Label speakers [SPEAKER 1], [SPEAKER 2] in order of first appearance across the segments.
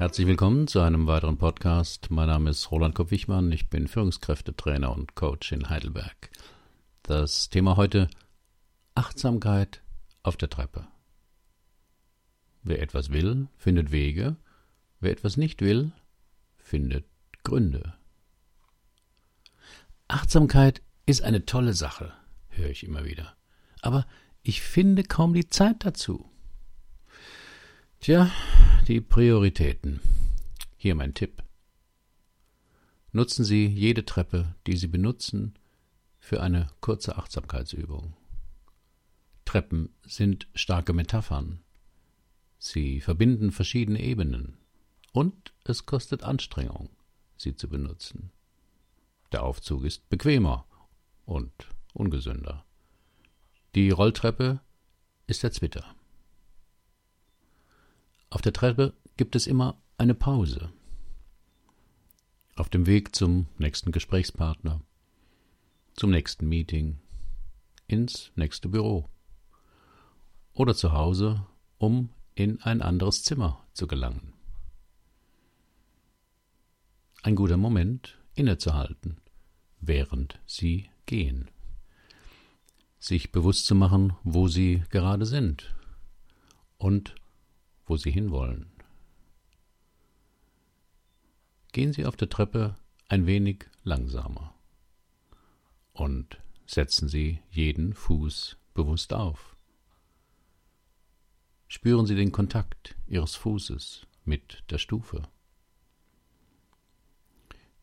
[SPEAKER 1] Herzlich willkommen zu einem weiteren Podcast. Mein Name ist Roland Kopp-Wichmann. Ich bin Führungskräftetrainer und Coach in Heidelberg. Das Thema heute Achtsamkeit auf der Treppe. Wer etwas will, findet Wege. Wer etwas nicht will, findet Gründe. Achtsamkeit ist eine tolle Sache, höre ich immer wieder. Aber ich finde kaum die Zeit dazu. Tja, die Prioritäten. Hier mein Tipp. Nutzen Sie jede Treppe, die Sie benutzen, für eine kurze Achtsamkeitsübung. Treppen sind starke Metaphern. Sie verbinden verschiedene Ebenen. Und es kostet Anstrengung, sie zu benutzen. Der Aufzug ist bequemer und ungesünder. Die Rolltreppe ist der Zwitter. Auf der Treppe gibt es immer eine Pause. Auf dem Weg zum nächsten Gesprächspartner, zum nächsten Meeting, ins nächste Büro oder zu Hause, um in ein anderes Zimmer zu gelangen. Ein guter Moment, innezuhalten, während Sie gehen. Sich bewusst zu machen, wo Sie gerade sind und wo Sie hinwollen. Gehen Sie auf der Treppe ein wenig langsamer und setzen Sie jeden Fuß bewusst auf. Spüren Sie den Kontakt Ihres Fußes mit der Stufe,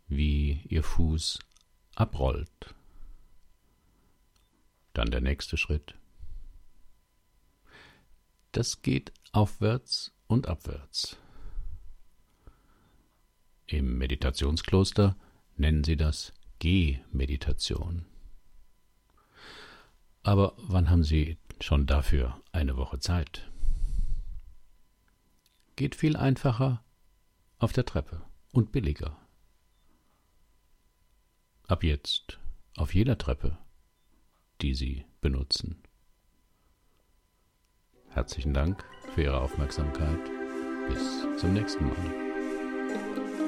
[SPEAKER 1] wie Ihr Fuß abrollt. Dann der nächste Schritt. Das geht aufwärts und abwärts. Im Meditationskloster nennen sie das Gehmeditation. Aber wann haben Sie schon dafür eine Woche Zeit? Geht viel einfacher auf der Treppe und billiger. Ab jetzt auf jeder Treppe, die Sie benutzen. Herzlichen Dank für Ihre Aufmerksamkeit. Bis zum nächsten Mal.